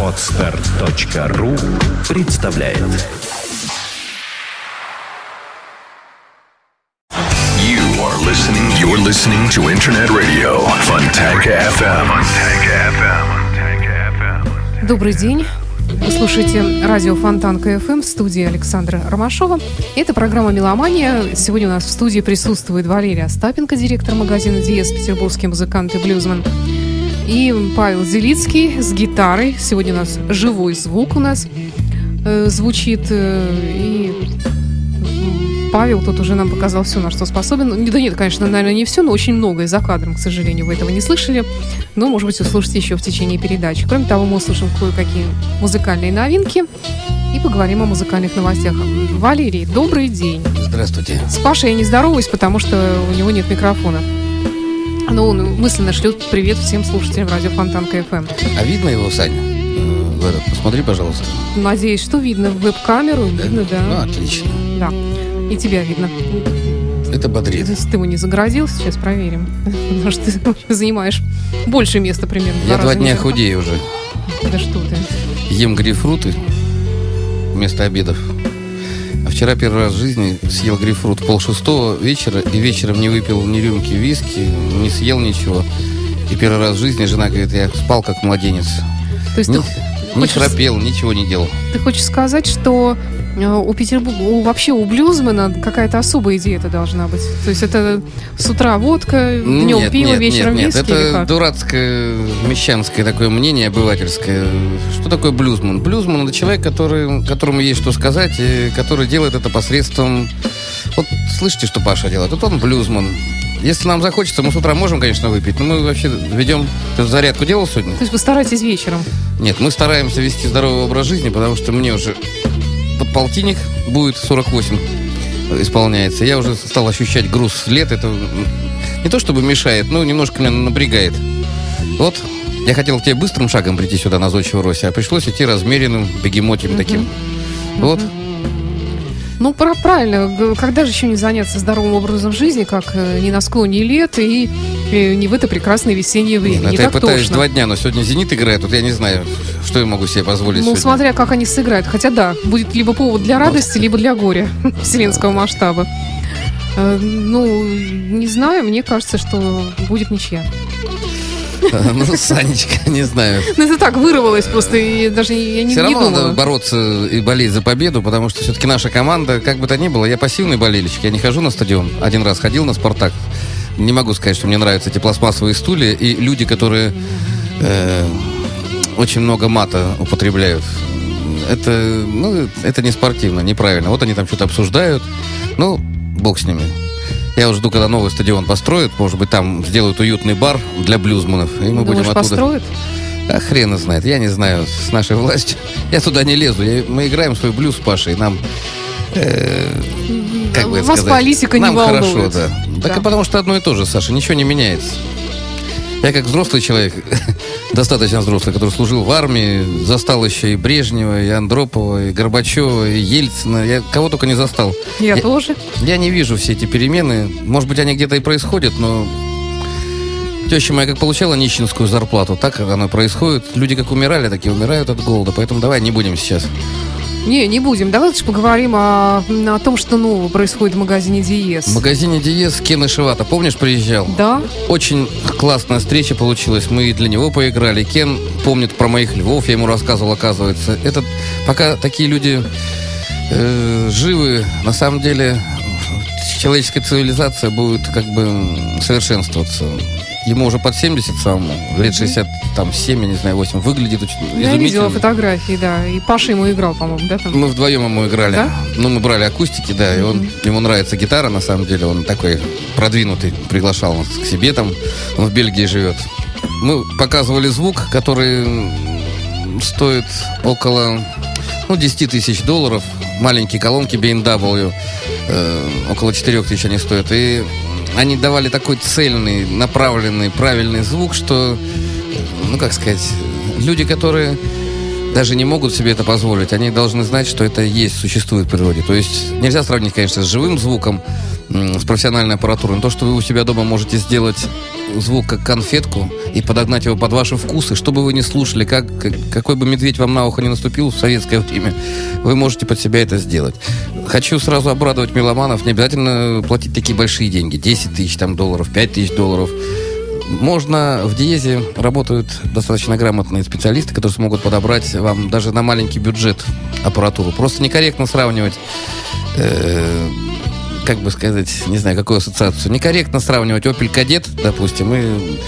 Отстар.ру представляет You are listening. You're listening to Internet Radio Fontanka FM. FM. Добрый день. Вы слушаете радио Фонтанка КФМ в студии Александра Ромашова. Это программа «Меломания». Сегодня у нас в студии присутствует Валерия Остапенко, директор магазина «Диез», петербургский музыкант и блюзмен. И Павел Зелицкий с гитарой. Сегодня у нас живой звук у нас э, звучит. Э, и Павел тут уже нам показал все, на что способен. Ну, Да нет, конечно, наверное, не все, но очень многое за кадром, к сожалению, вы этого не слышали. Но, может быть, услышите еще в течение передачи. Кроме того, мы услышим кое-какие музыкальные новинки и поговорим о музыкальных новостях. Валерий, добрый день. Здравствуйте. С Пашей я не здороваюсь, потому что у него нет микрофона. Но он мысленно шлет привет всем слушателям радио Фонтан КФМ. А видно его, Саня? Э, в этот? Посмотри, пожалуйста. Надеюсь, что видно в веб-камеру. Видно, Ну, да. отлично. Да. И тебя видно. Это бодрит. Ты его не загородил, сейчас проверим. Потому что ты занимаешь больше места примерно. Я два дня худею уже. Да что ты. Ем грейпфруты вместо обедов. А вчера первый раз в жизни съел грейпфрут в полшестого вечера и вечером не выпил ни рюмки виски, не съел ничего. И первый раз в жизни жена говорит, я спал как младенец. То есть Не, ты, не хочешь- храпел, ничего не делал. ты хочешь сказать, что у Петербурга, у- вообще у блюзмена какая-то особая диета должна быть? То есть это с утра водка, днем Нет, пиво, нет, вечером нет, нет, виски или это дурацкое мещанское такое мнение обывательское. Что такое блюзман? Блюзман это человек, который, которому есть что сказать, и который делает это посредством... Вот слышите, что Паша делает? Вот он блюзман. Если нам захочется, мы с утра можем, конечно, выпить, но мы вообще ведем... Ты зарядку делал сегодня? То есть вы стараетесь вечером? Нет, мы стараемся вести здоровый образ жизни, потому что мне уже полтинник будет 48 исполняется. Я уже стал ощущать груз лет. Это не то чтобы мешает, но немножко меня напрягает. Вот, я хотел к тебе быстрым шагом прийти сюда на Зодчего Росе, а пришлось идти размеренным, бегемотем таким. Вот. Ну, пра- правильно. Когда же еще не заняться здоровым образом жизни, как э, не на склоне лет и э, не в это прекрасное весеннее время? Ну, не это я пытаюсь тошно. два дня, но сегодня «Зенит» играет, вот я не знаю, что я могу себе позволить Ну, сегодня. смотря как они сыграют. Хотя да, будет либо повод для радости, либо для горя вселенского масштаба. Э, Ну, не знаю, мне кажется, что будет ничья. Ну, Санечка, не знаю. Ну, это так вырвалось просто, и даже я не, Все не равно надо думала. бороться и болеть за победу, потому что все-таки наша команда, как бы то ни было, я пассивный болельщик, я не хожу на стадион. Один раз ходил на «Спартак». Не могу сказать, что мне нравятся эти пластмассовые стулья и люди, которые э, очень много мата употребляют. Это, ну, это не спортивно, неправильно. Вот они там что-то обсуждают. Ну, бог с ними. Я вот жду, когда новый стадион построят. Может быть, там сделают уютный бар для блюзманов. И мы Думаешь, будем оттуда... построят? А хрен знает, я не знаю, с нашей властью. Я туда не лезу. Я- мы играем свой блюз с Пашей. Нам, э, как бы Вас сказать, политика не нам волнует. хорошо, да. Так Да. и потому что одно и то же, Саша, ничего не меняется. Я как взрослый человек, достаточно взрослый, который служил в армии, застал еще и Брежнева, и Андропова, и Горбачева, и Ельцина. Я кого только не застал. Я Я- тоже. Я не вижу все эти перемены. Может быть, они где-то и происходят, но теща моя как получала нищенскую зарплату, так оно происходит. Люди как умирали, так и умирают от голода. Поэтому давай не будем сейчас. Не, не будем. Давайте же поговорим о, о том, что нового происходит в магазине Диез. В магазине Диез Кен Ишивата, помнишь, приезжал? Да? Очень классная встреча получилась. Мы и для него поиграли. Кен помнит про моих львов, я ему рассказывал, оказывается. Это пока такие люди э, живы, на самом деле человеческая цивилизация будет как бы совершенствоваться. Ему уже под 70 самому, лет 67, я не знаю, 8. Выглядит очень Я видела фотографии, да. И Паша ему играл, по-моему, да? Там? Мы вдвоем ему играли. Да? Ну, мы брали акустики, да, и он, ему нравится гитара, на самом деле, он такой продвинутый, приглашал нас к себе там, он в Бельгии живет. Мы показывали звук, который стоит около, ну, 10 тысяч долларов, маленькие колонки B&W, э, около 4 тысяч они стоят, и они давали такой цельный, направленный, правильный звук, что, ну, как сказать, люди, которые даже не могут себе это позволить. Они должны знать, что это есть, существует в природе. То есть нельзя сравнить, конечно, с живым звуком, с профессиональной аппаратурой. Но то, что вы у себя дома можете сделать звук как конфетку и подогнать его под ваши вкусы, что бы вы ни слушали, как, какой бы медведь вам на ухо не наступил в советское время, вы можете под себя это сделать. Хочу сразу обрадовать меломанов, не обязательно платить такие большие деньги, 10 тысяч там, долларов, 5 тысяч долларов. Можно в Диезе работают достаточно грамотные специалисты, которые смогут подобрать вам даже на маленький бюджет аппаратуру. Просто некорректно сравнивать э, как бы сказать, не знаю, какую ассоциацию. Некорректно сравнивать Opel Kadett, допустим, и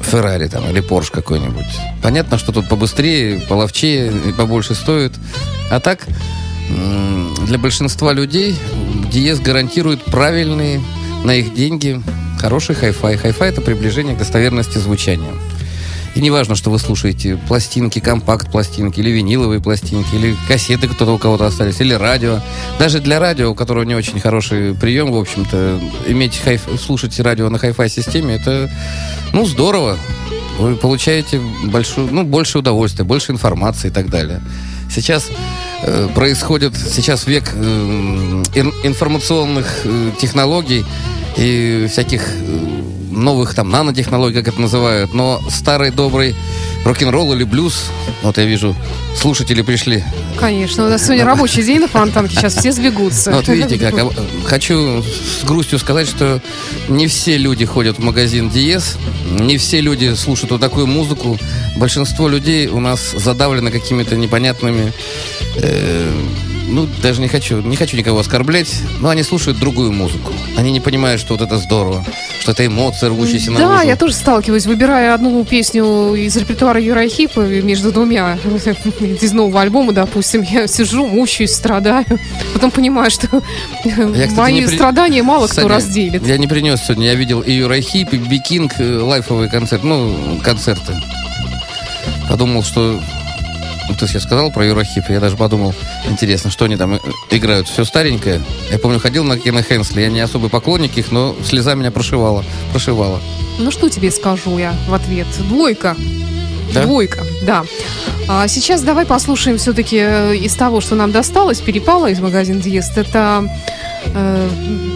Феррари там или Porsche какой-нибудь. Понятно, что тут побыстрее, половчее побольше стоит. А так, для большинства людей Диез гарантирует правильные на их деньги хороший хай-фай. Хай-фай это приближение к достоверности звучания. И не важно, что вы слушаете пластинки, компакт-пластинки, или виниловые пластинки, или кассеты кто-то у кого-то остались, или радио. Даже для радио, у которого не очень хороший прием, в общем-то, иметь хай слушать радио на хай-фай системе, это, ну, здорово. Вы получаете большую, ну, больше удовольствия, больше информации и так далее. Сейчас э, происходит, сейчас век э, информационных э, технологий и всяких э, новых там нанотехнологий, как это называют, но старый добрый рок-н-ролл или блюз, вот я вижу, слушатели пришли. Конечно, у нас сегодня рабочий день на Фонтанке, сейчас все сбегутся. Вот видите как. А, хочу с грустью сказать, что не все люди ходят в магазин Диез, не все люди слушают вот такую музыку. Большинство людей у нас задавлено какими-то непонятными э, ну, даже не хочу, не хочу никого оскорблять, но они слушают другую музыку. Они не понимают, что вот это здорово, что это эмоции, рвущиеся на Да, я тоже сталкиваюсь, выбирая одну песню из репертуара Юрахипа между двумя из нового альбома, допустим, я сижу, мучаюсь, страдаю, потом понимаю, что я, кстати, мои при... страдания мало Кстати, кто разделит. Я не принес сегодня, я видел и Юрахип, и Бикинг, э, лайфовый концерт, ну, концерты. Подумал, что ты сейчас сказал про Юрахип, я даже подумал, интересно, что они там э, играют. Все старенькое. Я помню, ходил на Кена Хенсли, я не особый поклонник их, но слеза меня прошивала. прошивала. Ну, что тебе скажу я в ответ? Двойка. Да? Двойка, да. А сейчас давай послушаем все-таки э, из того, что нам досталось, перепало из магазина Диест. Это э,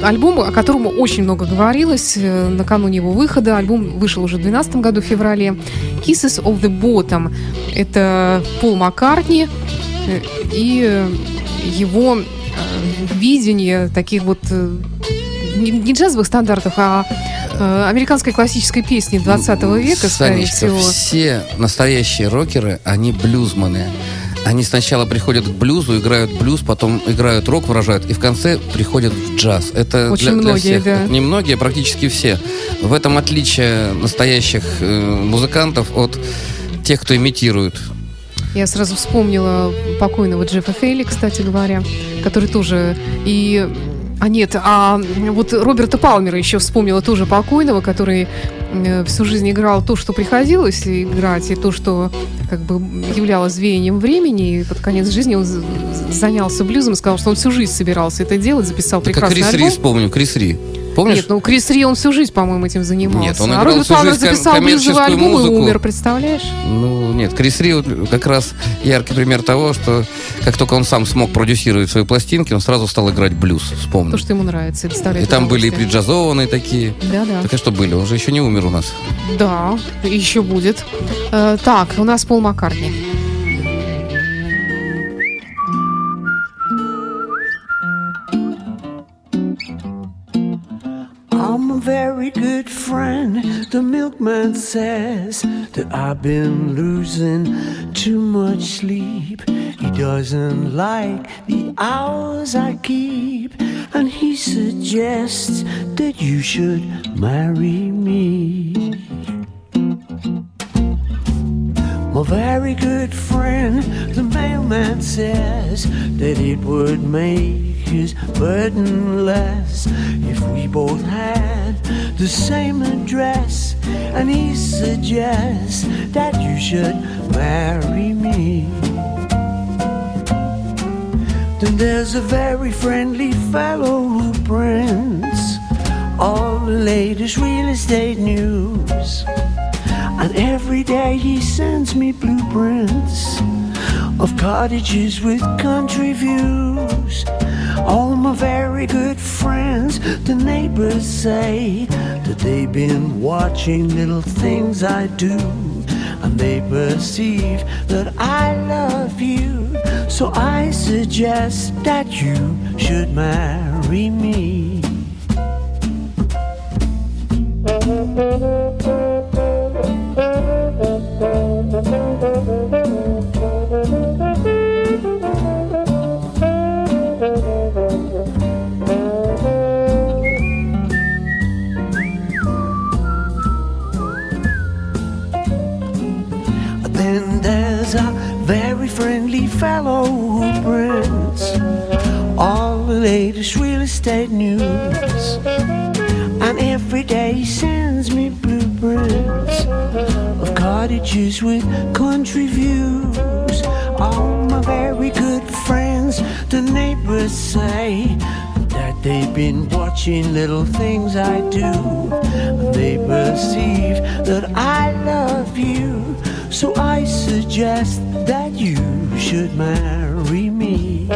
альбом, о котором очень много говорилось э, накануне его выхода. Альбом вышел уже в 2012 году, в феврале. Kisses of the Bottom. Это Пол Маккартни э, и э, его видение таких вот не, не джазовых стандартов, а э, американской классической песни 20 века, скорее всего. все настоящие рокеры, они блюзманы. Они сначала приходят к блюзу, играют блюз, потом играют рок, выражают, и в конце приходят в джаз. Это Очень для, для многие, всех. да. Не многие, практически все. В этом отличие настоящих э, музыкантов от тех, кто имитирует. Я сразу вспомнила покойного Джеффа Хейли, кстати говоря, который тоже и а нет, а вот Роберта Палмера еще вспомнила тоже покойного, который э, всю жизнь играл то, что приходилось играть, и то, что как бы являлось веянием времени. И под конец жизни он занялся блюзом, сказал, что он всю жизнь собирался это делать, записал прекрасный как Крис альбом. Ри вспомню, Крис Ри. Помнишь? Нет, ну Крис Ри, он всю жизнь, по-моему, этим занимался. Нет, он а играл всю жизнь записал блюзовый альбом музыку. и умер, представляешь? Ну, нет, Крис Ри как раз яркий пример того, что как только он сам смог продюсировать свои пластинки, он сразу стал играть блюз, вспомнил. То, что ему нравится, и доставляет И там были и удовольствие. приджазованные такие. Да-да. Так а что были? Он же еще не умер у нас. Да, еще будет. Э, так, у нас Пол Маккартни. Very good friend. The milkman says that I've been losing too much sleep. He doesn't like the hours I keep, and he suggests that you should marry me. My very good friend, the mailman says that it would make his burden less if we both had the same address. And he suggests that you should marry me. Then there's a very friendly fellow who prints all the latest real estate news. And every day he sends me blueprints of cottages with country views. All my very good friends, the neighbors say that they've been watching little things I do. And they perceive that I love you. So I suggest that you should marry me. Estate news. And every day sends me blueprints of cottages with country views. All my very good friends, the neighbors say that they've been watching little things I do. They perceive that I love you. So I suggest that you should marry me.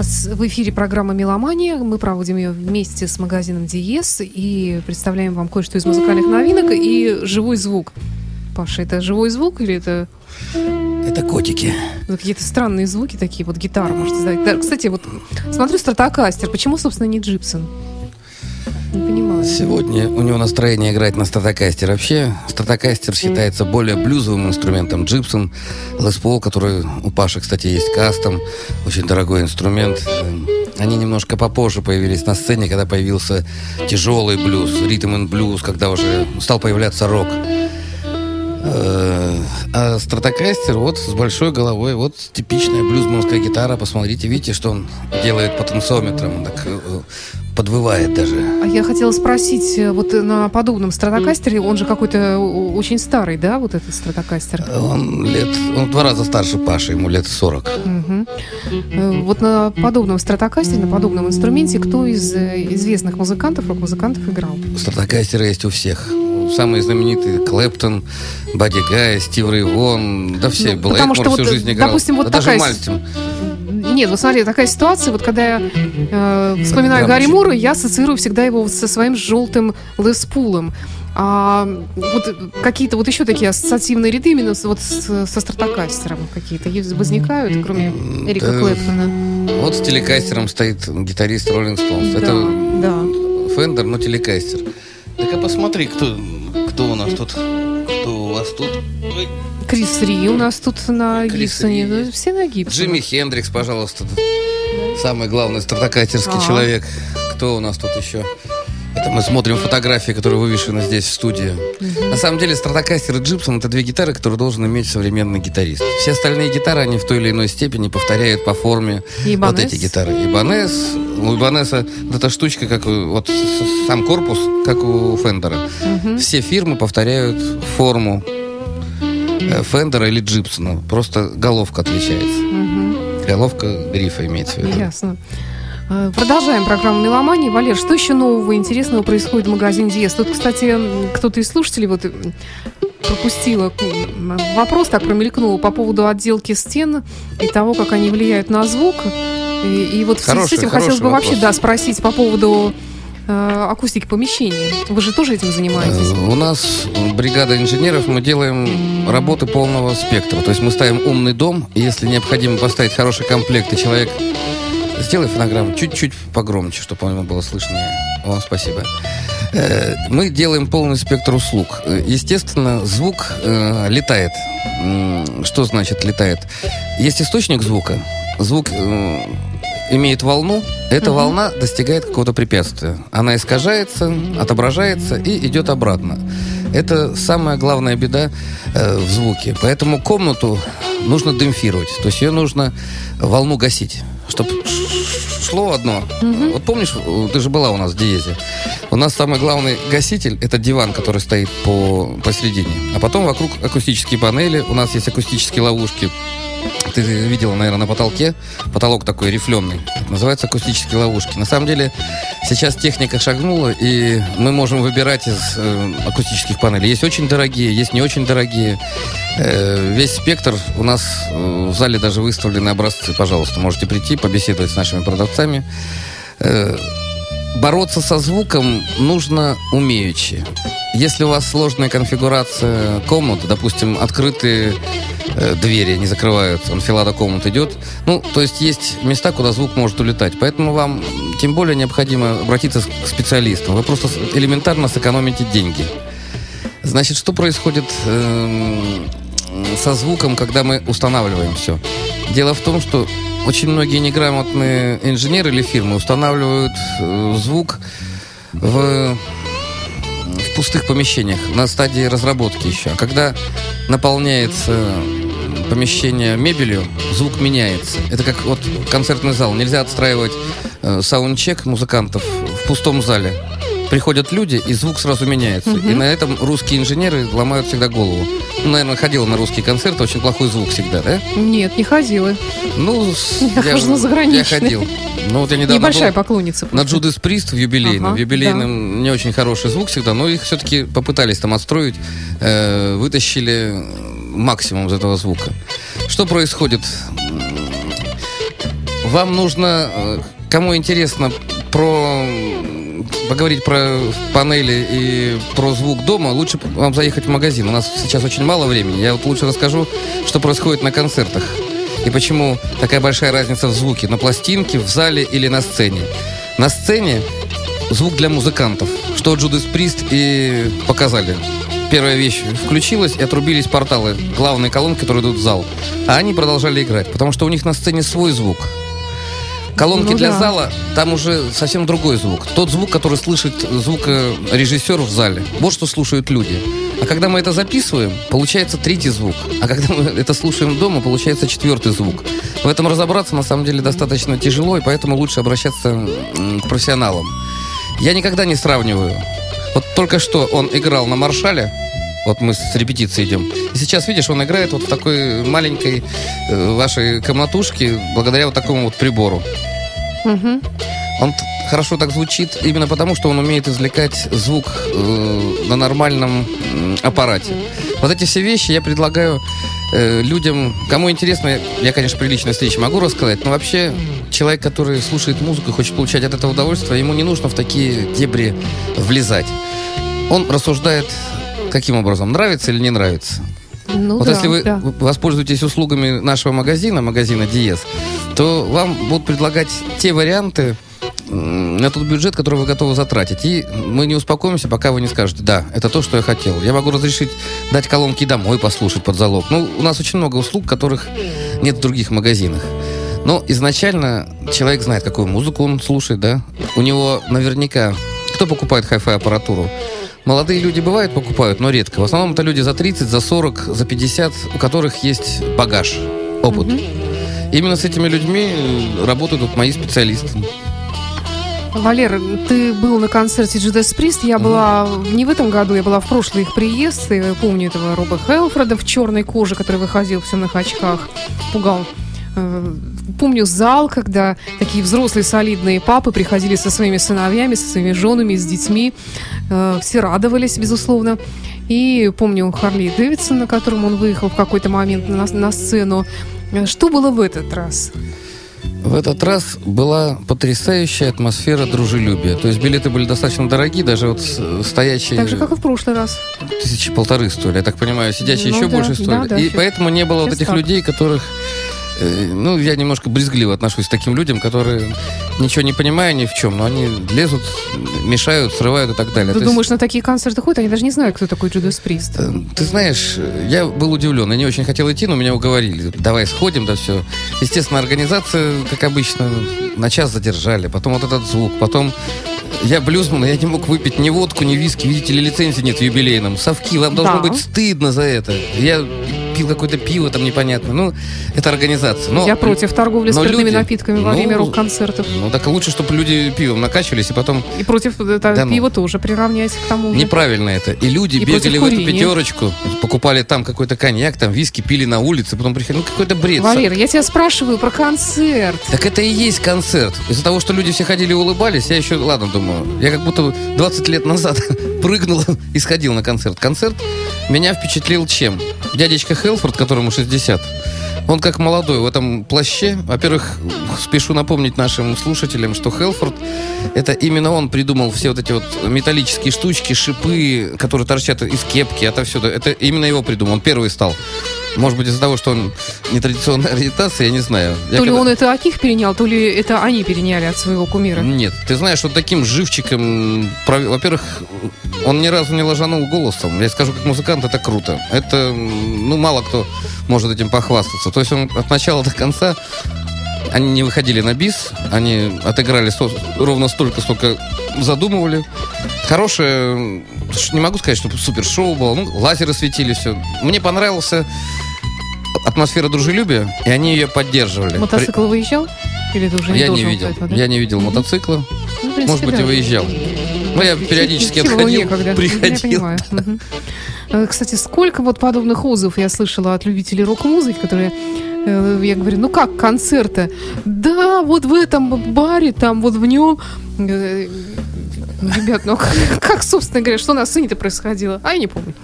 Нас в эфире программа «Меломания». Мы проводим ее вместе с магазином «Диез» и представляем вам кое-что из музыкальных новинок и живой звук. Паша, это живой звук или это Это котики. ну, какие-то странные звуки такие? Вот гитара, может, издать. Да, кстати, вот смотрю Стратокастер. Почему, собственно, не Джипсон? Не понимаю. Сегодня у него настроение играть на стратокастер. Вообще, стратокастер считается более блюзовым инструментом. Джипсон, Лес Пол, который у Паши, кстати, есть кастом, очень дорогой инструмент. Эм, Они немножко попозже появились на сцене, когда появился тяжелый блюз, ритм и блюз, когда уже стал появляться рок. Э, А стратокастер вот с большой головой, вот типичная блюзманская гитара. Посмотрите, видите, что он делает потенциометром, он так э, подвывает даже. А я хотела спросить, э, вот на подобном стратокастере, он же какой-то очень старый, да, вот этот стратокастер? Он лет, он два раза старше Паши, ему лет 40. Мгм. Э, Вот на подобном стратокастере, на подобном инструменте, кто из э, известных музыкантов, рок-музыкантов играл? Стратокастеры есть у всех. Самые знаменитые Клэптон, Бадди Гай, Стив Рэй Вон, да все. Ну, потому что всю вот, жизнь играл. допустим, вот да даже такая с- Мальтин. Нет, вот смотри, такая ситуация, вот когда я э, вспоминаю Громче. Гарри Мура, я ассоциирую всегда его со своим желтым Леспулом. А вот какие-то вот еще такие ассоциативные ряды именно вот с- со стратокастером какие-то возникают, кроме Эрика Да. Клэптона. Вот с телекастером стоит гитарист Роллинг Стоунс. Да, Это да. Фендер, но телекастер. Так а посмотри, кто, кто у нас тут, кто у вас тут. Ой, Крис Ри у нас тут на Крис Гибсоне. Есть. все на Гибсоне. Джимми Хендрикс, пожалуйста. Самый главный стратокастерский Ага. человек. Кто у нас тут еще? Это мы смотрим фотографии, которые вывешены здесь в студии. На самом деле стратокастер и Джипсон это две гитары, которые должен иметь современный гитарист. Все остальные гитары, они в той или иной степени повторяют по форме И вот Ибанес. эти гитары. Ибанес, у Ибанеса вот эта штучка, как вот сам корпус, как у Фендера. Все фирмы повторяют форму э, Фендера или Джипсона. Просто головка отличается. Головка грифа имеется в виду. Ясно. Э, Продолжаем программу «Меломания». Валер, что еще нового интересного происходит в магазине «Диез»? Тут, кстати, кто-то из слушателей вот пропустила вопрос, так промелькнул по поводу отделки стен и того, как они влияют на звук. И, и вот в связи с этим хотелось бы вообще вопрос. да, спросить по поводу э, акустики помещения. Вы же тоже этим занимаетесь? Э, У нас бригада инженеров, мы делаем работы полного спектра. То есть мы ставим умный дом, и если необходимо поставить хороший комплект, и человек... Сделай фонограмму чуть-чуть погромче, чтобы ему было слышно. О, спасибо. Э, Мы делаем полный спектр услуг. Естественно, звук э, летает. Что значит летает? Есть источник звука. Звук э, имеет волну, эта волна достигает какого-то препятствия. Она искажается, отображается и идет обратно. Это самая главная беда э, в звуке. Поэтому комнату нужно демпфировать. То есть ее нужно волну гасить, чтобы шло одно. Вот помнишь, э, ты же была у нас в Диезе. У нас самый главный гаситель – это диван, который стоит по, посередине. А потом вокруг акустические панели. У нас есть акустические ловушки ты видела, наверное, на потолке. Потолок такой рифленый. Называется акустические ловушки. На самом деле, сейчас техника шагнула, и мы можем выбирать из э, акустических панелей. Есть очень дорогие, есть не очень дорогие. Э, весь спектр у нас э, в зале даже выставлены образцы. Пожалуйста, можете прийти, побеседовать с нашими продавцами. Э, бороться со звуком нужно умеючи. Если у вас сложная конфигурация комнаты, допустим, открытые э, двери не закрываются, анфилада комнат идет, ну, то есть есть места, куда звук может улетать. Поэтому вам тем более необходимо обратиться к специалистам. Вы просто элементарно сэкономите деньги. Значит, что происходит э, со звуком, когда мы устанавливаем все? Дело в том, что очень многие неграмотные инженеры или фирмы устанавливают э, звук в в пустых помещениях, на стадии разработки еще. А когда наполняется помещение мебелью, звук меняется. Это как вот концертный зал. Нельзя отстраивать э, саундчек музыкантов в пустом зале. Приходят люди, и звук сразу меняется. И на этом русские инженеры ломают всегда голову. Ну, наверное, ходила на русские концерты, очень плохой звук всегда, да? Нет, не ходила. Ну, с- Я хожу на Я ходил. Ну, вот я недавно Небольшая был поклонница. на просто. Джудас Прист в юбилейном. Ага, в юбилейном не очень хороший звук всегда, но их все-таки попытались там отстроить, э, вытащили максимум из этого звука. Что происходит? Вам нужно, э, кому интересно про поговорить про панели и про звук дома, лучше вам заехать в магазин. У нас сейчас очень мало времени. Я вот лучше расскажу, что происходит на концертах. И почему такая большая разница в звуке на пластинке, в зале или на сцене. На сцене звук для музыкантов, что Джудас Прист и показали. Первая вещь включилась и отрубились порталы, главные колонки, которые идут в зал. А они продолжали играть, потому что у них на сцене свой звук. Колонки Ну для да. зала, там уже совсем другой звук. Тот звук, который слышит звукорежиссер в зале. Вот что слушают люди. А когда мы это записываем, получается третий звук. А когда мы это слушаем дома, получается четвертый звук. В этом разобраться, на самом деле, достаточно тяжело, и поэтому лучше обращаться к профессионалам. Я никогда не сравниваю. Вот только что он играл на маршале, вот мы с репетицией идем. И сейчас, видишь, он играет вот в такой маленькой э, вашей комнатушке благодаря вот такому вот прибору. Мгм. Он хорошо так звучит именно потому, что он умеет извлекать звук э, на нормальном аппарате. Вот эти все вещи я предлагаю э, людям, кому интересно, я, конечно, при личной встрече могу рассказать, но вообще человек, который слушает музыку и хочет получать от этого удовольствие, ему не нужно в такие дебри влезать. Он рассуждает каким образом, нравится или не нравится. Ну Вот да, если вы да. воспользуетесь услугами нашего магазина, магазина Диез, то вам будут предлагать те варианты на тот бюджет, который вы готовы затратить. И мы не успокоимся, пока вы не скажете, да, это то, что я хотел. Я могу разрешить дать колонки домой послушать под залог. Ну, у нас очень много услуг, которых нет в других магазинах. Но изначально человек знает, какую музыку он слушает, да. У него наверняка... Кто покупает хай-фай аппаратуру? Молодые люди бывают покупают, но редко. В основном это люди за 30, за 40, за 50, у которых есть багаж, опыт. Именно с этими людьми работают вот мои специалисты. Валер, ты был на концерте Judas Priest. Я была не в этом году, я была в прошлый их приезд. И помню этого Роба Хелфреда в черной коже, который выходил в темных очках, пугал. Э, Помню зал, когда такие взрослые солидные папы приходили со своими сыновьями, со своими женами, с детьми. Э, Все радовались, безусловно. И помню Харли Дэвидсон, на котором он выехал в какой-то момент на, на сцену. Э, Что было в этот раз? В этот раз была потрясающая атмосфера дружелюбия. То есть билеты были достаточно дорогие, даже вот с- стоячие Так же, как и в прошлый раз. тысячи полторы стоили. Я так понимаю, сидячие Ну еще да, больше стоили. да, да, и сейчас- поэтому не было вот этих так. людей, которых Ну, я немножко брезгливо отношусь к таким людям, которые ничего не понимая ни в чем, но они лезут, мешают, срывают и так далее. Ты То есть, думаешь, на такие концерты ходят, они даже не знают, кто такой Джудас Прист. э, Ты знаешь, я был удивлен. Я не очень хотел идти, но меня уговорили. Давай сходим, да все. Естественно, организация, как обычно, на час задержали. Потом вот этот звук. Потом я блюзман, я не мог выпить ни водку, ни виски. Видите ли, лицензии нет в юбилейном. Совки, вам должно Да. быть стыдно за это. Я пил какое-то пиво там непонятно. Ну, это организация. Но, Я против торговли но спиртными люди- напитками во ну, время рок-концертов. Ну, так лучше, чтобы люди пивом накачивались, и потом И против это, Да ну. пива тоже приравнять к тому же. Неправильно это. И люди И бегали в эту пятерочку, покупали там какой-то коньяк, там виски, пили на улице, потом приходили. Ну, какой-то бред. Валер, я тебя спрашиваю про концерт. Так это и есть концерт. Из-за того, что люди все ходили и улыбались, я еще, ладно, думаю, я как будто 20 лет назад прыгнул и сходил на концерт. Концерт меня впечатлил чем? Дядечка Хелфорд, которому 60, он как молодой в этом плаще. Во-первых, спешу напомнить нашим слушателям, что Хелфорд, это именно он придумал все вот эти вот металлические штучки, шипы, которые торчат из кепки, это все. Это именно его придумал. Он первый стал. Может быть, из-за того, что он нетрадиционной ориентации, я не знаю. Я то ли когда- он это от них перенял, то ли это они переняли от своего кумира. нет, ты знаешь, вот таким живчиком, во-первых, он ни разу не ложанул голосом. Я скажу, как музыкант, это круто. Это, ну, мало кто может этим похвастаться. То есть он от начала до конца, они не выходили на бис, они отыграли со- ровно столько, сколько задумывали. Хорошее, не могу сказать, что супер шоу было, ну, лазеры светили, все. Мне понравился атмосфера дружелюбия, и они ее поддерживали. Мотоцикл выезжал? Или ты уже не Я не видел. этого, да? Я не видел мотоцикла. Ну, принципе, Может быть, да. и выезжал. Ну, я периодически отходил, некогда. приходил. Я понимаю. Э, Кстати, сколько вот подобных отзывов я слышала от любителей рок-музыки, которые э, я говорю, ну как концерты? Да, вот в этом баре, там вот в нем. Э, Ребят, ну как, как, собственно говоря, что на сцене-то происходило? А я не помню.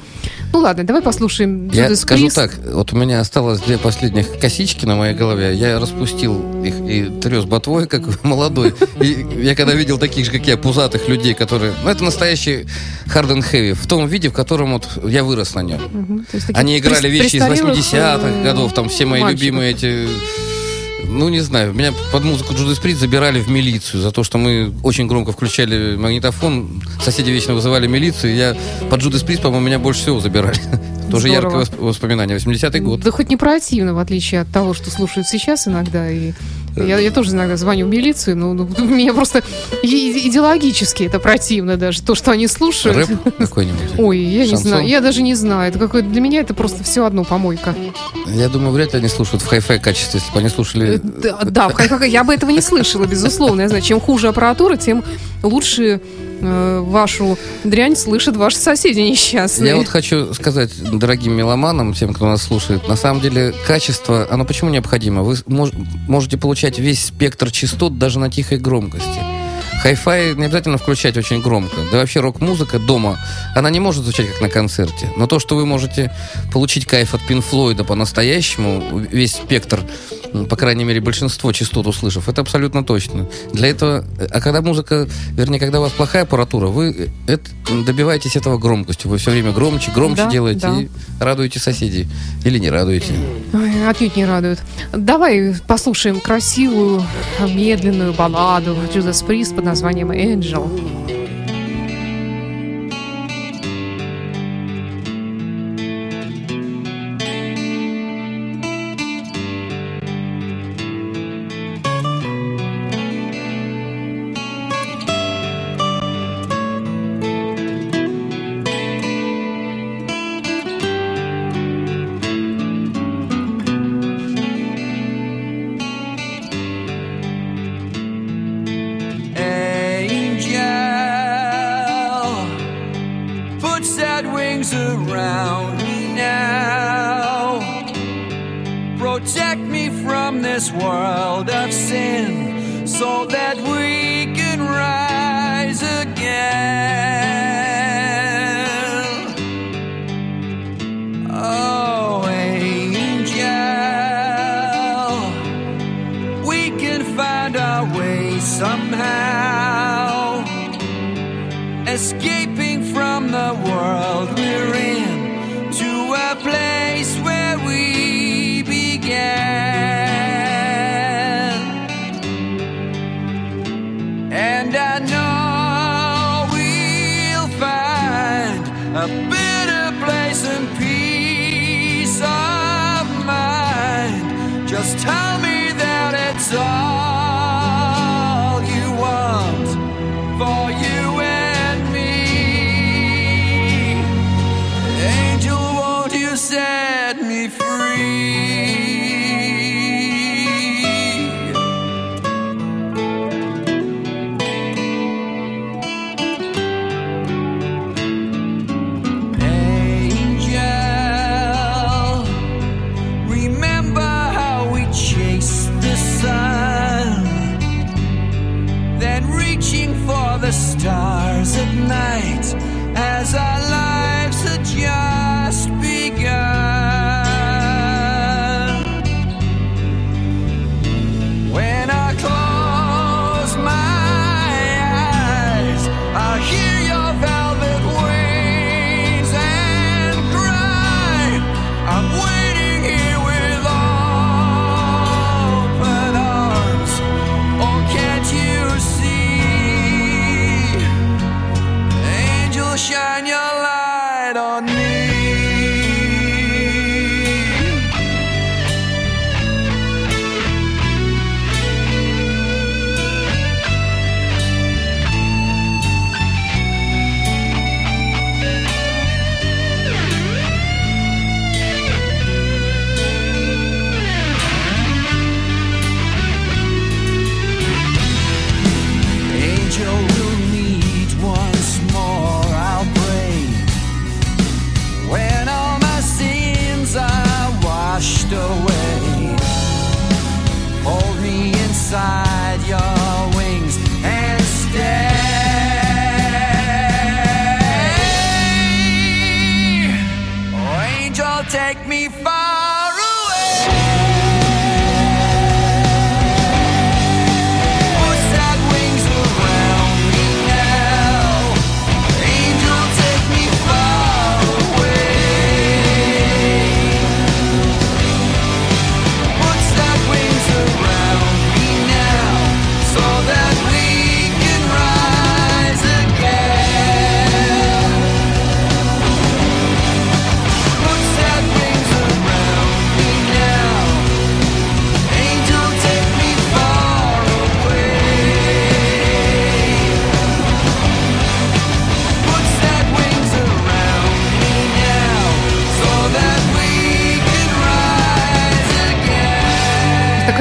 Ну ладно, давай послушаем Я Judas скажу Priest. так, вот у меня осталось две последних косички на моей голове. Я распустил их и трес ботвой, как молодой. И я когда видел таких же, как я, пузатых людей, которые... Ну, это настоящий hard and heavy, в том виде, в котором вот я вырос на нем. Они играли вещи из престарелых, 80-х э, годов, там все мои мальчиков. любимые эти... Ну, не знаю, меня под музыку Judas Priest забирали в милицию за то, что мы очень громко включали магнитофон. Соседи вечно вызывали милицию. и Я под Judas Priest, по-моему, меня больше всего забирали. Тоже яркое восп- воспоминание. 80-й год. Да хоть не противно, в отличие от того, что слушают сейчас иногда. И я, я тоже иногда звоню в милицию, но ну, меня просто и- идеологически это противно даже, то, что они слушают. Рэп какой-нибудь. Ой, я не Шансон? знаю, я даже не знаю. Это какое для меня это просто все одно помойка. Я думаю, вряд ли они слушают в хай-фай качестве, если бы они Э, слушали... Да, да, в хай-фай- я бы этого не слышала, безусловно. Я знаю, чем хуже аппаратура, тем лучше э, вашу дрянь слышат ваши соседи несчастные. Я вот хочу сказать дорогим меломанам, тем, кто нас слушает, на самом деле качество, оно почему необходимо? Вы мож- можете получать весь спектр частот даже на тихой громкости. Хай-фай не обязательно включать очень громко. Да вообще рок-музыка дома, она не может звучать как на концерте. Но то, что вы можете получить кайф от Пин Флойда по-настоящему, весь спектр, по крайней мере, большинство частот услышав, это абсолютно точно. Для этого, а когда музыка, вернее, когда у вас плохая аппаратура, вы это, добиваетесь этого громкостью. Вы все время громче, громче Да, делаете да. и радуете соседей. Или не радуете. Ой, отнюдь не радует. Давай послушаем красивую, медленную балладу Judas Priest под названием «Angel». This world of sin so that we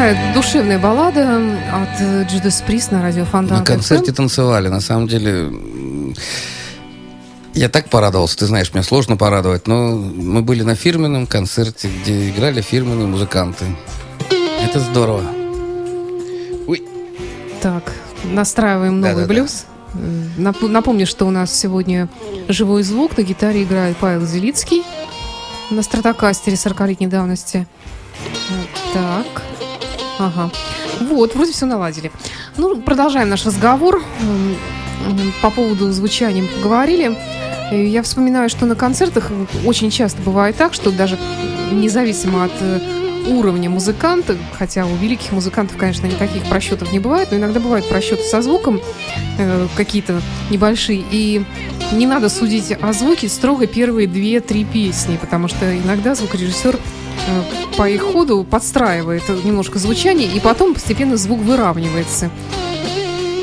Такая душевная баллада от Джудас Прист на радио Фонтан. На концерте танцевали. На самом деле, я так порадовался. Ты знаешь, меня сложно порадовать. Но мы были на фирменном концерте, где играли фирменные музыканты. Это здорово. Ой, Так, настраиваем новый Да-да-да. блюз. Э, нап- Напомню, что у нас сегодня живой звук. На гитаре играет Павел Зелицкий на стратокастере 40-летней давности. Так. Ага. Вот, вроде все наладили. Ну, продолжаем наш разговор. По поводу звучания мы поговорили. Э, Я вспоминаю, что на концертах очень часто бывает так, что даже независимо от э, уровня музыканта, хотя у великих музыкантов, конечно, никаких просчетов не бывает, но иногда бывают просчеты со звуком э, какие-то небольшие, и не надо судить о звуке строго первые две-три песни, потому что иногда звукорежиссер по их ходу подстраивает немножко звучание, и потом постепенно звук выравнивается.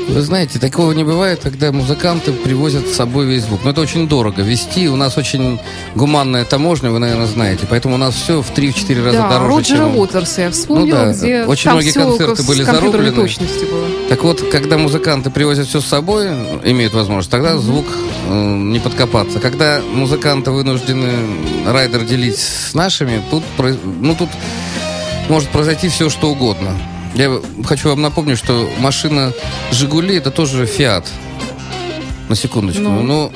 Вы знаете, такого не бывает, когда музыканты привозят с собой весь звук. Но это очень дорого вести. У нас очень гуманная таможня, вы, наверное, знаете. Поэтому у нас все в 3-4 раза да, дороже, Роджера чем... Уотерса я вспомнила, Ну да, где очень там многие всё концерты были зарублены. точностью было. Так вот, когда музыканты привозят все с собой, имеют возможность, тогда звук э, не подкопаться. Когда музыканты вынуждены райдер делить с нашими, тут, ну, тут может произойти все, что угодно. Я хочу вам напомнить, что машина «Жигули» — это тоже «Фиат». На секундочку. Ну. Ну,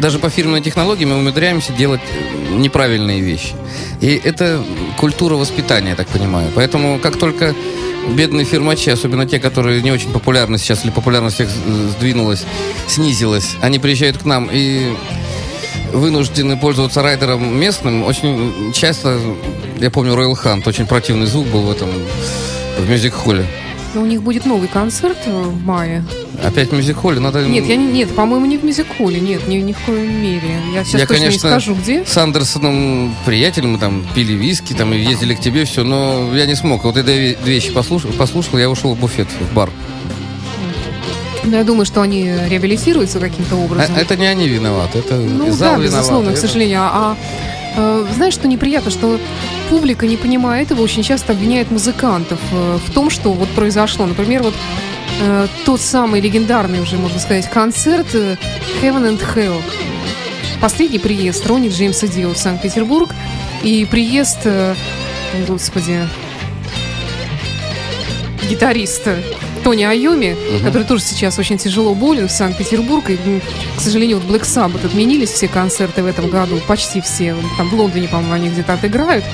даже по фирменной технологии мы умудряемся делать э, неправильные вещи. И это культура воспитания, я так понимаю. Поэтому как только бедные фирмачи, особенно те, которые не очень популярны сейчас, или популярность их сдвинулась, снизилась, они приезжают к нам и вынуждены пользоваться райдером местным. Очень часто, я помню, Royal Hunt, очень противный звук был в этом, в мюзик-холле. Но у них будет новый концерт э, в мае. Опять в мюзик-холле надо... Нет, я не, нет, по-моему, не в мюзик-холле, нет, ни, ни в коем мере. Я сейчас Я, точно конечно, не скажу, где. с Андерсоном приятель, мы там пили виски, там и ездили к тебе, все, но я не смог. Вот эти две вещи послушал, послушал, я ушел в буфет, в бар. Но я думаю, что они реабилитируются каким-то А- образом. это не они виноваты, это Ну зал да, безусловно, виноват. к Это- сожалению. А, а, знаешь, что неприятно, что публика, не понимая этого, очень часто обвиняет музыкантов э, в том, что вот произошло. Например, вот э, тот самый легендарный уже, можно сказать, концерт э, Heaven and Hell. Последний приезд Ронни Джеймса Дио в Санкт-Петербург и приезд, господи, гитариста Тони Айоми, который тоже сейчас очень тяжело болен в Санкт-Петербург. И, к сожалению, вот Black Sabbath отменились все концерты в этом году, почти все. Там в Лондоне, по-моему, они где-то отыграют.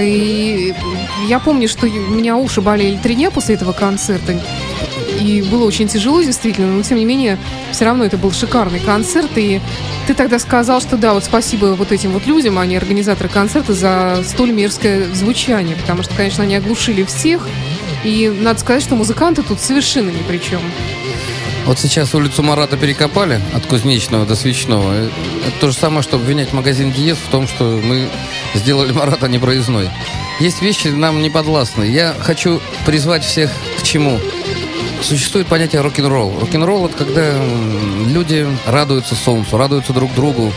И я помню, что у меня уши болели три дня после этого концерта. И было очень тяжело, действительно, но тем не менее, все равно это был шикарный концерт. И ты тогда сказал, что да, вот спасибо вот этим вот людям, они организаторы концерта, за столь мерзкое звучание. Потому что, конечно, они оглушили всех. И надо сказать, что музыканты тут совершенно ни при чем. Вот сейчас улицу Марата перекопали от Кузнечного до Свечного. Э, Это то же самое, что обвинять магазин Диез в том, что мы сделали Марата непроездной. Есть вещи нам не подвластны. Я хочу призвать всех к чему? Существует понятие рок-н-ролл. Рок-н-ролл это когда люди радуются солнцу, радуются друг другу,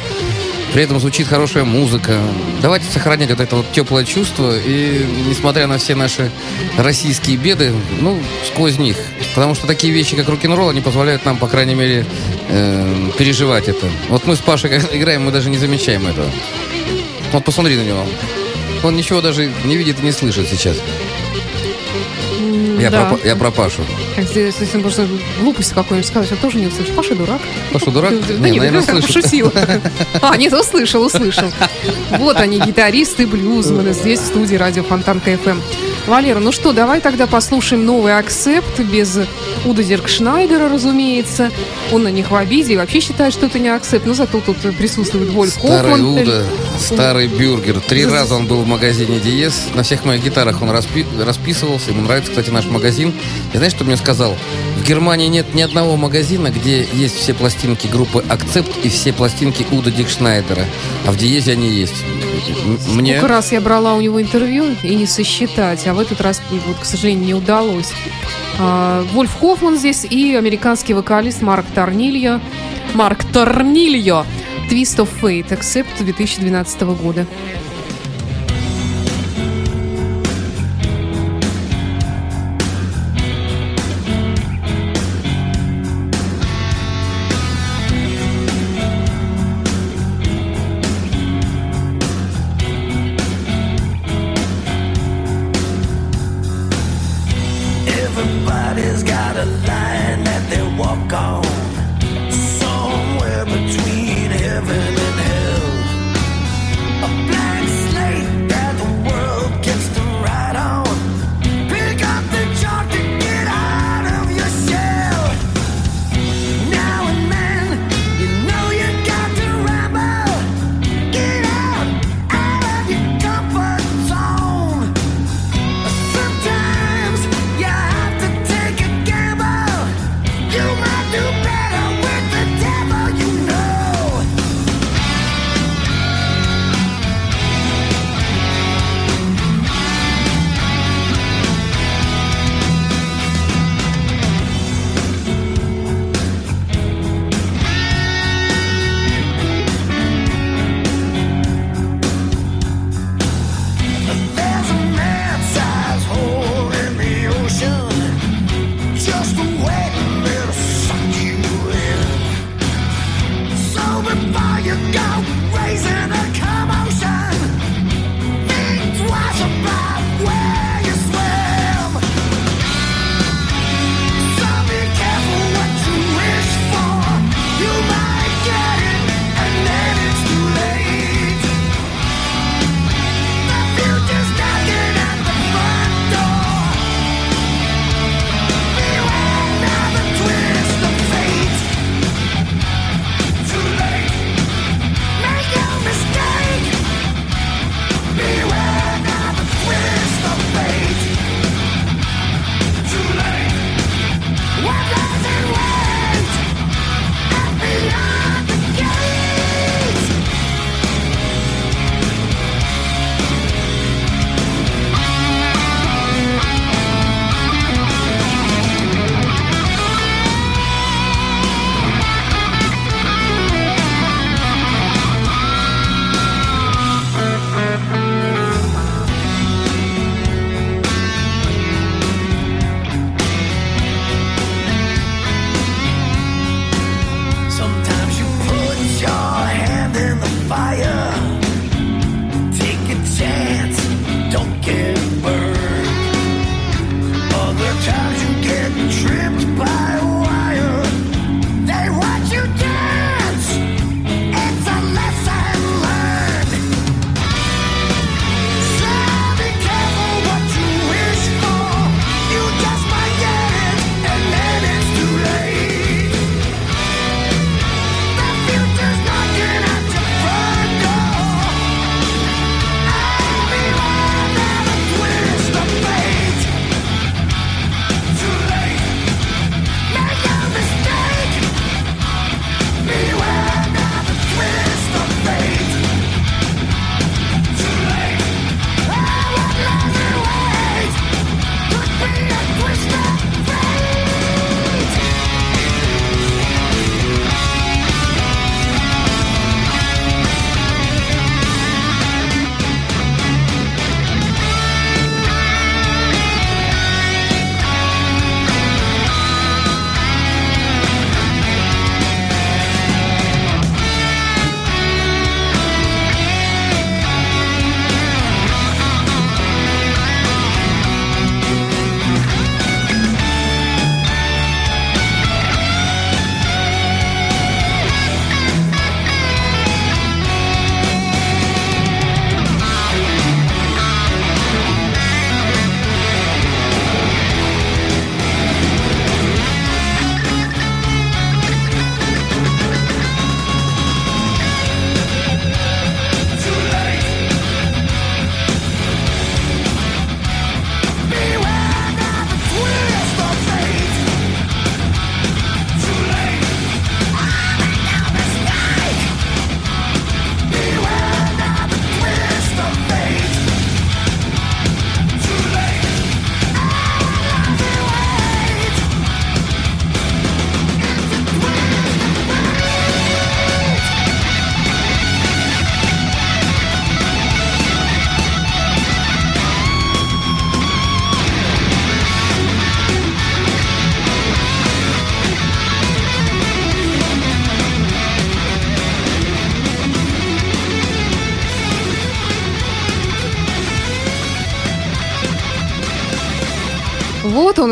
при этом звучит хорошая музыка. Давайте сохранять вот это вот теплое чувство и, несмотря на все наши российские беды, ну, сквозь них. Потому что такие вещи, как рок-н-ролл, они позволяют нам, по крайней мере, э, переживать это. Вот мы с Пашей, играем, мы даже не замечаем этого. Вот посмотри на него. Он ничего даже не видит и не слышит сейчас. Я, да. про, я про Пашу. Если, просто глупость какую-нибудь сказать, он тоже не услышит. Паша дурак. Паша дурак? Да Не, нет, наверное, как слышит. пошутила. А, нет, услышал, услышал. Вот они, гитаристы, блюзмены, здесь в студии радио Фонтанка ФМ. Валера, ну что, давай тогда послушаем новый Accept без Уда Диркшнайдера, разумеется. Он на них в обиде и вообще считает, что это не Accept, но зато тут присутствует Вольф Старый Хоффман. Уда, старый бюргер. Три За- раза он был в магазине Диез. На всех моих гитарах он распи- расписывался. Ему нравится, кстати, наш магазин. И знаешь, что мне сказал? В Германии нет ни одного магазина, где есть все пластинки группы Акцепт и все пластинки Уда Дикшнайдера. А в Диезе они есть. Мне... Сколько раз я брала у него интервью и не сосчитать, а в этот раз, вот, к сожалению, не удалось. А, Вольф Хоффман здесь и американский вокалист Марк Торнильо. Марк Торнильо. Twist of Fate, Accept 2012 года.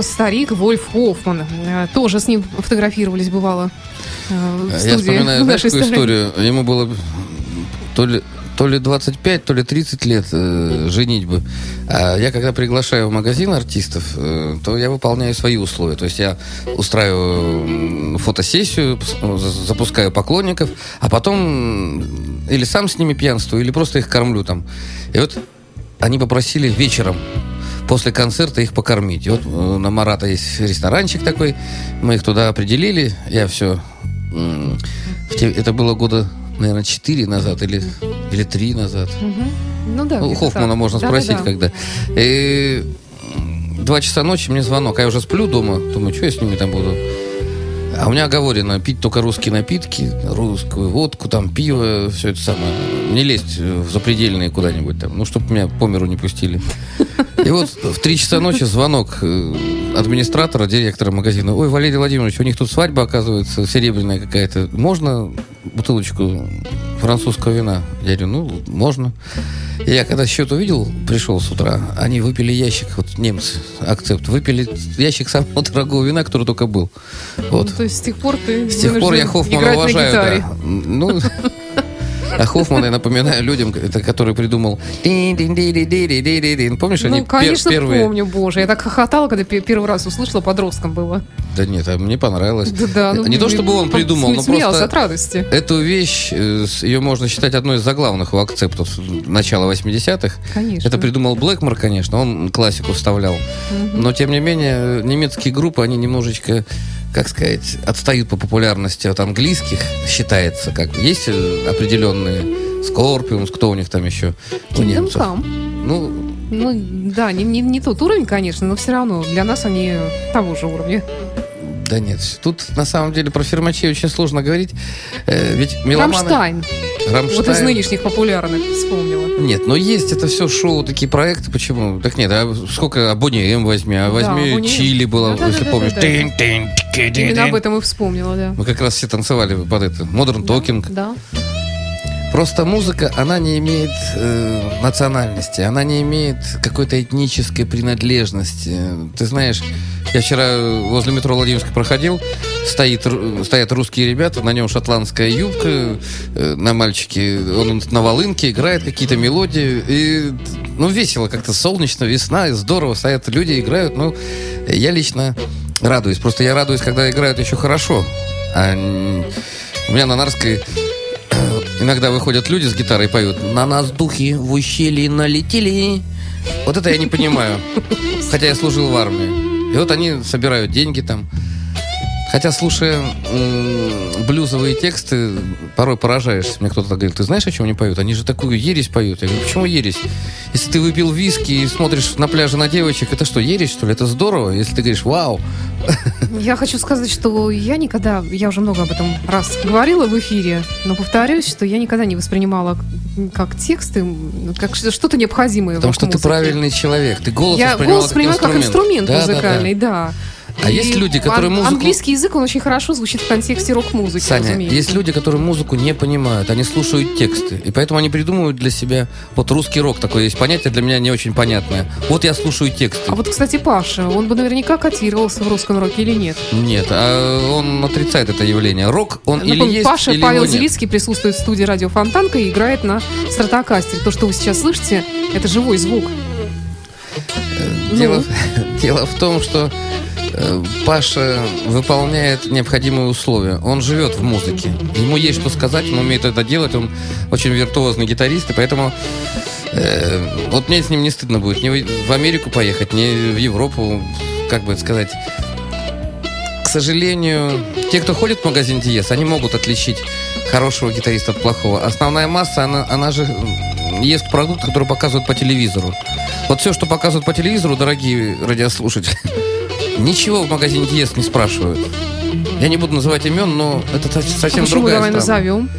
Старик Вольф Хоффман. Э, Тоже с ним фотографировались, бывало, э, в Я вспоминаю, знаешь, какую историю? Ему было то ли, то ли 25, то ли 30 лет э, женитьбы. А я когда приглашаю в магазин артистов, э, то я выполняю свои условия. То есть я устраиваю фотосессию, за- запускаю поклонников, а потом или сам с ними пьянствую, или просто их кормлю там. И вот они попросили вечером после концерта их покормить. И вот э, на Марата есть ресторанчик такой, мы их туда определили, я все... Это было года, наверное, 4 назад или, или 3 назад. Ну да. У где-то Хоффмана можно спросить, когда. И два часа ночи мне звонок, а я уже сплю дома, думаю, что я с ними там буду. А у меня оговорено пить только русские напитки, русскую водку, там пиво, все это самое. Не лезть в запредельные куда-нибудь там, ну, чтобы меня по миру не пустили. И вот в три часа ночи звонок э, администратора, директора магазина. Ой, Валерий Владимирович, у них тут свадьба, оказывается, серебряная какая-то. Можно бутылочку французского вина? Я говорю, ну, можно. И я когда счет увидел, пришел с утра, они выпили ящик, вот немцы, акцепт, выпили ящик самого дорогого вина, который только был. Вот. Ну, то есть с тех пор ты С тех пор я Хоффмана уважаю. да. Ну, а Хоффмана я напоминаю людям, это который придумал... Помнишь, они Ну, пер- конечно, первые... помню, боже. Я так хохотала, когда пе- первый раз услышала, подростком было. Да нет, а мне понравилось. Да-да. ну, не то, чтобы он придумал, но просто... от радости. Эту вещь, э, ее можно считать одной из заглавных у акцептов начала 80-х. Конечно. Это придумал Блэкмор, конечно, он классику вставлял. Но, тем не менее, немецкие группы, они немножечко, как сказать, отстают по популярности от английских, считается. Как Есть э, определенные Scorpions, кто у них там еще? У немцев. Come. Ну, Ну, да, не, не, не тот уровень, конечно, но все равно для нас они того же уровня. Да нет, тут на самом деле про фирмачей очень сложно говорить. Э, ведь меломаны... Рамштайн. Рамштайн. Вот из нынешних популярных вспомнила. Нет, но есть это все шоу, такие проекты. Почему? Так нет, а сколько Абони М возьми, а возьми M. Чили было, Да-да-да-да-да. если помнишь. Тин, тин, тин, тин, Именно об этом и вспомнила, да. Мы как раз все танцевали под это. Modern Talking. Да. Просто музыка, она не имеет э, национальности, она не имеет какой-то этнической принадлежности. Ты знаешь, я вчера возле метро Владимирской проходил, стоит, стоят русские ребята, на нем шотландская юбка, э, на мальчике, он на волынке играет какие-то мелодии, и, ну, весело как-то, солнечно, весна, и здорово, стоят люди, играют, ну, я лично радуюсь, просто я радуюсь, когда играют еще хорошо, а у меня на Нарской Иногда выходят люди с гитарой и поют «На нас духи в ущелье налетели». Вот это я не понимаю. Хотя я служил в армии. И вот они собирают деньги там. Хотя, слушая блюзовые тексты, порой поражаешься. Мне кто-то говорит, ты знаешь, о чем они поют? Они же такую ересь поют. Я говорю, почему ересь? Если ты выпил виски и смотришь на пляже на девочек, это что, ересь, что ли? Это здорово. Если ты говоришь, вау, Я хочу сказать, что я никогда, я уже много об этом раз говорила в эфире, но повторюсь, что я никогда не воспринимала как тексты, как что- что-то необходимое потому что ты музыке. правильный человек. Ты голос Я воспринимал голос воспринимаю как инструмент Да, да, да. музыкальный, да. А И есть люди, которые ан- музыку- Английский язык, он очень хорошо звучит в контексте рок-музыки, Саня, разумеется. есть люди, которые музыку не понимают, они слушают тексты, и поэтому они придумывают для себя, вот русский рок такое есть понятие для меня не очень понятное. Вот я слушаю тексты. А вот, кстати, Паша, он бы наверняка котировался в русском роке или нет? Нет, а он отрицает это явление. Рок, он или Напомню, есть, Паша или Павел. Зелицкий присутствует в студии радио Фонтанка и играет на стратокастере. То, что вы сейчас слышите, это живой звук. Дело, Ну. дело в том, что э, Паша выполняет необходимые условия. Он живет в музыке. Ему есть что сказать, он умеет это делать, он очень виртуозный гитарист, и поэтому э, вот мне с ним не стыдно будет ни в- Америку поехать, ни в Европу, как бы это сказать. К сожалению, те, кто ходит в магазин Диес, они могут отличить хорошего гитариста от плохого. Основная масса, она, она же ест продукт, который показывают по телевизору. Вот все, что показывают по телевизору, дорогие радиослушатели, ничего в магазине Диес не спрашивают. Я не буду называть имен, но это со- совсем а другая давай страна. назовем?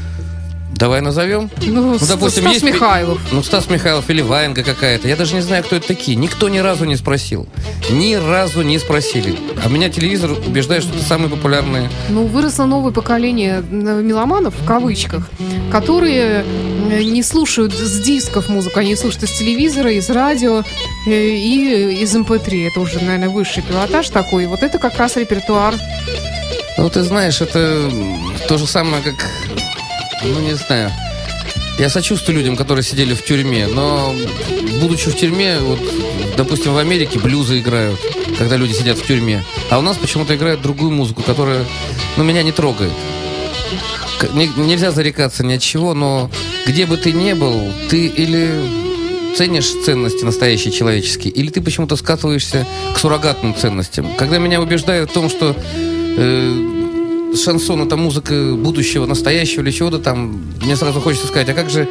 Давай назовем. Ну, Ну, допустим, Стас есть Михайлов. Ну, Стас Михайлов или Ваенга какая-то. Я даже не знаю, кто это такие. Никто ни разу не спросил. Ни разу не спросили. А меня телевизор убеждает, что это самые популярные. Ну, выросло новое поколение м, меломанов, в кавычках, которые э, не слушают с дисков музыку, они слушают из телевизора, из радио э, и из МП3. Это уже, наверное, высший пилотаж такой. Вот это как раз репертуар. Ну, ты знаешь, это то же самое, как, ну, не знаю, я сочувствую людям, которые сидели в тюрьме, но будучи в тюрьме, вот, допустим, в Америке блюзы играют, когда люди сидят в тюрьме, а у нас почему-то играют другую музыку, которая, ну, меня не трогает. Нельзя зарекаться ни от чего, но где бы ты ни был, ты или ценишь ценности настоящие человеческие, или ты почему-то скатываешься к суррогатным ценностям. Когда меня убеждают в том, что э, шансон это музыка будущего, настоящего или чего-то там, мне сразу хочется сказать, а как же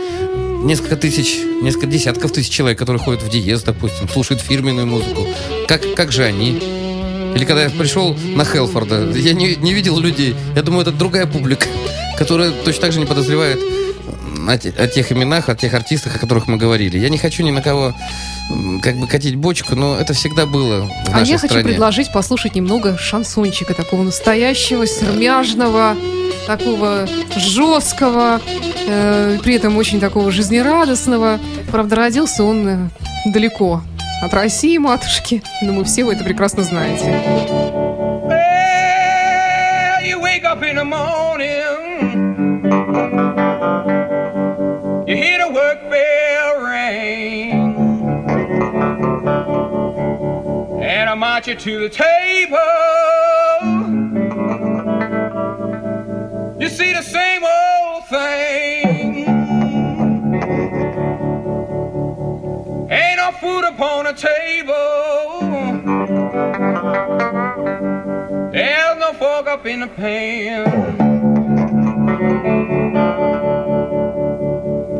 несколько тысяч, несколько десятков тысяч человек, которые ходят в диез, допустим, слушают фирменную музыку. Как, как же они? Или когда я пришел на Хелфорда, я не, не видел людей. Я думаю, это другая публика, которая точно так же не подозревает о, те- о тех именах, о тех артистах, о которых мы говорили. Я не хочу ни на кого как бы катить бочку, но это всегда было в А нашей я хочу стране. предложить послушать немного шансончика, такого настоящего, сермяжного, такого жесткого, э, при этом очень такого жизнерадостного. Правда, родился он э, далеко от России, матушки. Думаю, все вы это прекрасно знаете. Well, you wake up in the morning, and I you to the table. You see the same old thing. Ain't no food upon the table. There's no fork up in the pan.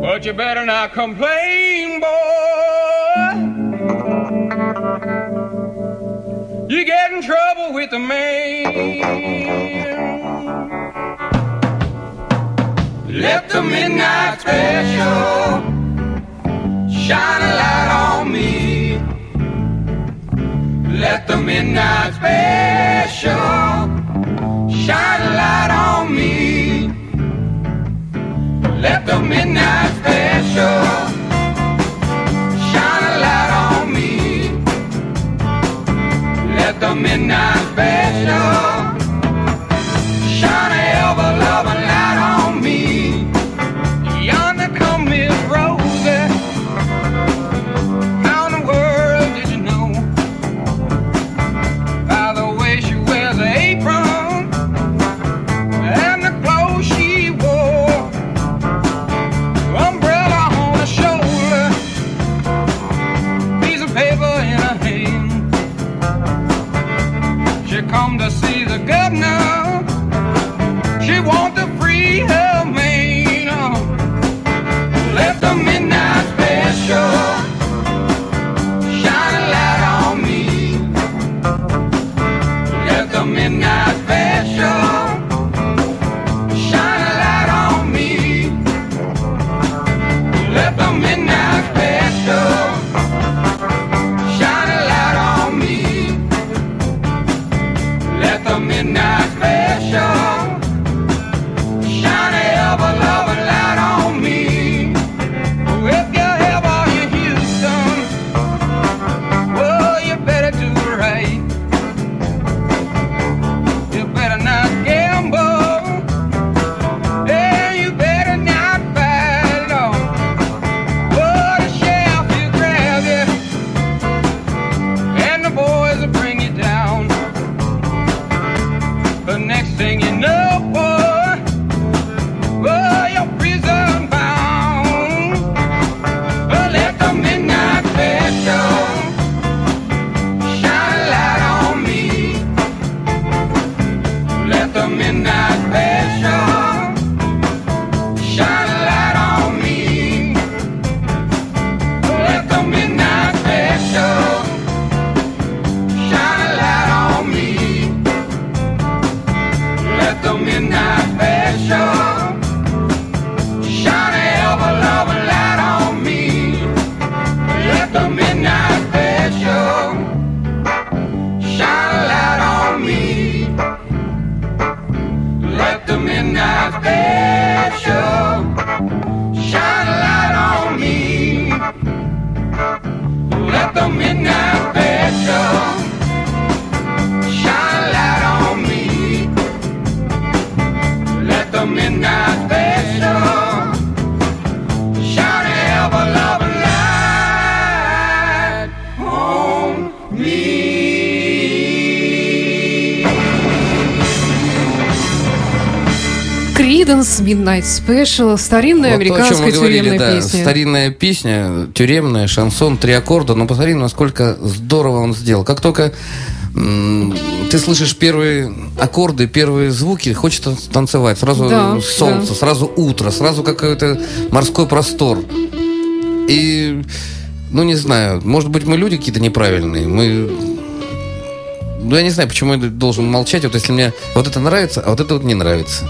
But you better not complain, boy. With the man. Let the midnight special shine a light on me. Let the midnight special shine a light on me. Let the midnight special midnight special oh. shine Let the midnight Creedence, Midnight Special, старинная Вот то, о чем американская мы говорили, тюремная да, песня. старинная песня, тюремная, шансон, три аккорда. Но посмотри, насколько здорово он сделал. Как только ты слышишь первые аккорды, первые звуки, хочется танцевать. Сразу Да, солнце, да. сразу утро, сразу какой-то морской простор. И, ну, не знаю, может быть, мы люди какие-то неправильные. Мы ну, я не знаю, почему я должен молчать, вот если мне вот это нравится, а вот это вот не нравится.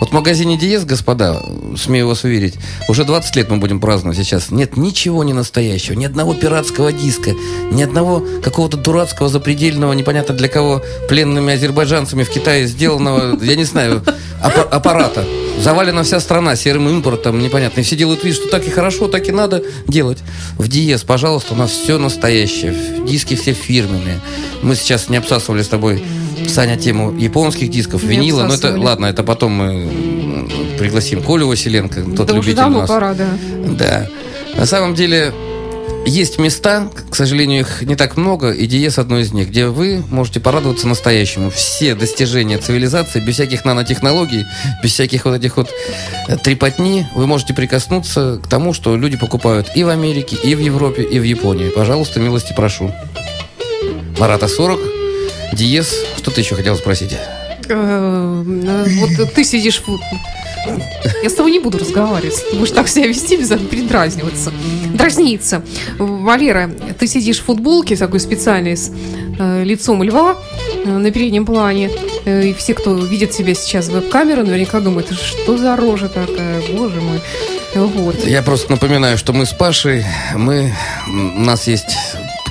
Вот в магазине Диез, господа, смею вас уверить, уже 20 лет мы будем праздновать сейчас. Нет ничего не настоящего, ни одного пиратского диска, ни одного какого-то дурацкого, запредельного, непонятно для кого, пленными азербайджанцами в Китае сделанного, я не знаю, аппа- аппарата. Завалена вся страна серым импортом, непонятно. И все делают вид, что так и хорошо, так и надо делать. В Диез, пожалуйста, у нас все настоящее. Диски все фирменные. Мы сейчас не обсасывали с тобой, Саня, тему японских дисков, Не винила. Но это, обсасывали. ладно, это потом мы пригласим Колю Василенко, тот да уже любитель у давно нас. пора, да. Да. На самом деле, есть места, к сожалению, их не так много, и Диез одно из них, где вы можете порадоваться настоящему. Все достижения цивилизации, без всяких нанотехнологий, без всяких вот этих вот э, трепотни, вы можете прикоснуться к тому, что люди покупают и в Америке, и в Европе, и в Японии. Пожалуйста, милости прошу. Марата 40, Диез. Что ты еще хотел спросить? Э, Вот ты сидишь... Я с тобой не буду разговаривать. Ты будешь так себя вести, без передразниваться. Дразниться. Валера, ты сидишь в футболке такой специальной с э, лицом льва э, на переднем плане. Э, И все, кто видит тебя сейчас в веб-камеру, наверняка думают, что за рожа такая, боже мой. Вот. Я просто напоминаю, что мы с Пашей, мы, у нас есть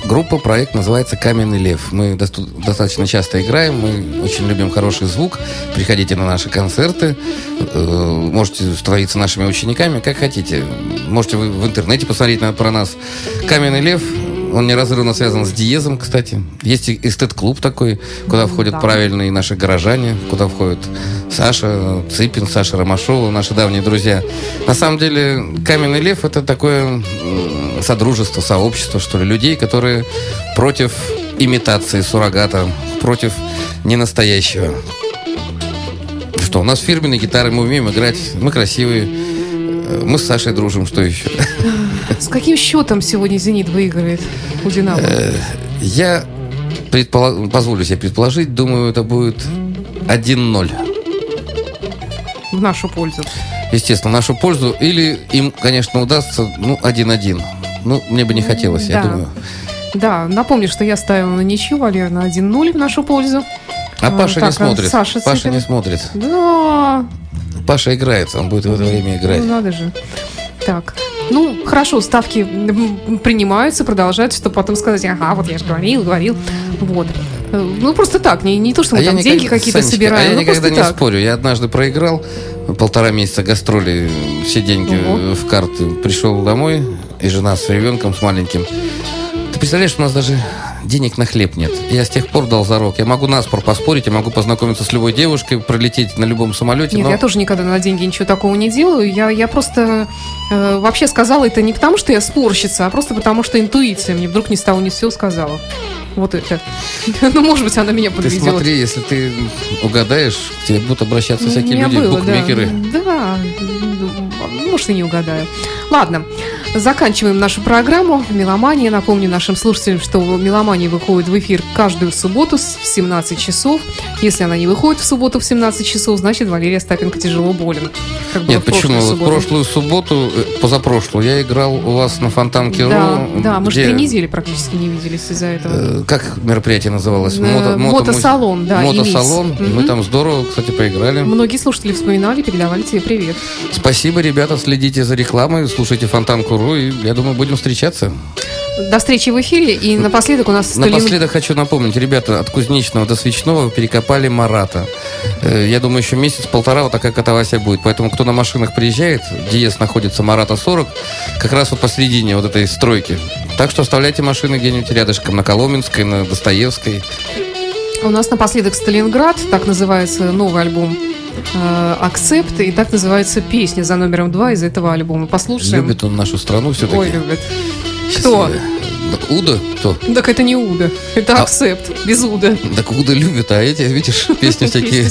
группа, проект называется «Каменный лев». Мы достаточно часто играем, мы очень любим хороший звук. Приходите на наши концерты, э, можете становиться нашими учениками, как хотите. Можете вы в интернете посмотреть на- про нас. «Каменный лев», он неразрывно связан с диезом, кстати. Есть и эстет-клуб такой, куда входят Да. правильные наши горожане, куда входят Саша Цыпин, Саша Ромашова, наши давние друзья. На самом деле, Каменный Лев это такое содружество, сообщество, что ли, людей, которые против имитации суррогата, против ненастоящего. Что, у нас фирменные гитары, мы умеем играть, мы красивые, мы с Сашей дружим, что еще? С каким счетом сегодня «Зенит» выиграет у «Динамо»? Я предпола- позволю себе предположить, думаю, это будет 1-0. В нашу пользу. естественно, в нашу пользу. Или им, конечно, удастся, ну, 1-1. Ну, мне бы не хотелось, я Да. думаю. Да, напомню, что я ставила на ничью, Валера, на 1-0 в нашу пользу. А А, Паша не так, а смотрит. Саша Паша Цыпин? не смотрит. Да, Паша играет, он будет в это время играть. ну надо же. Так, ну, хорошо, ставки принимаются, продолжаются, чтобы потом сказать, ага, вот я же говорил, говорил. Вот. Э, Ну, просто так, не, не то, что мы там деньги никогда- какие-то Санечка, собираем, а я ну, никогда не так. спорю. Я однажды проиграл полтора месяца гастроли, все деньги э, в карты. Пришел домой, и жена с ребенком, с маленьким. Ты представляешь, у нас даже денег на хлеб нет. Я с тех пор дал зарок. Я могу на спор поспорить, я могу познакомиться с любой девушкой, пролететь на любом самолете. Нет, но... я тоже никогда на деньги ничего такого не делаю. Я, я просто э, вообще сказала это не потому, что я спорщица, а просто потому, что интуиция мне вдруг ни с того ни с сего сказала. Вот это. Ну, может быть, она меня Ты подведет. смотри, если ты угадаешь, к тебе будут обращаться всякие люди, было, букмекеры. Да, да, может, и не угадаю. Ладно, заканчиваем нашу программу «Меломания». Напомню нашим слушателям, что «Меломания» выходит в эфир каждую субботу в 17 часов. Если она не выходит в субботу в 17 часов, значит, Валерия Остапенко тяжело болен. Как Нет, почему? Субботу. прошлую субботу, э, позапрошлую, я играл у вас на Фонтанке Да, Ру. да, мы же три недели практически не виделись из-за этого. э, Как мероприятие называлось? Э, Мото- мото- мотосалон, да, Мотосалон. Элис. Мы там здорово, кстати, поиграли. Многие слушатели вспоминали, передавали тебе привет. Спасибо, ребята, следите за рекламой, слушайте Фонтанку.ру, и я думаю, будем встречаться. До встречи в эфире. И напоследок у нас Сталин- Напоследок хочу напомнить, ребята, от Кузнечного до Свечного перекопали Марата. Э, Я думаю, еще месяц-полтора вот такая катавасия будет. Поэтому, кто на машинах приезжает, Диез находится Марата 40, как раз вот посередине вот этой стройки. Так что оставляйте машины где-нибудь рядышком, на Коломенской, на Достоевской. У нас напоследок Сталинград, так называется новый альбом «Акцепт», и так называется песня за номером два из этого альбома. Послушаем. Любит он нашу страну все-таки. Ой, любит. Кто? Уда? Кто? Так это не Уда, это А- «Акцепт», без Уда. Так Уда любит, а эти, видишь, песни всякие.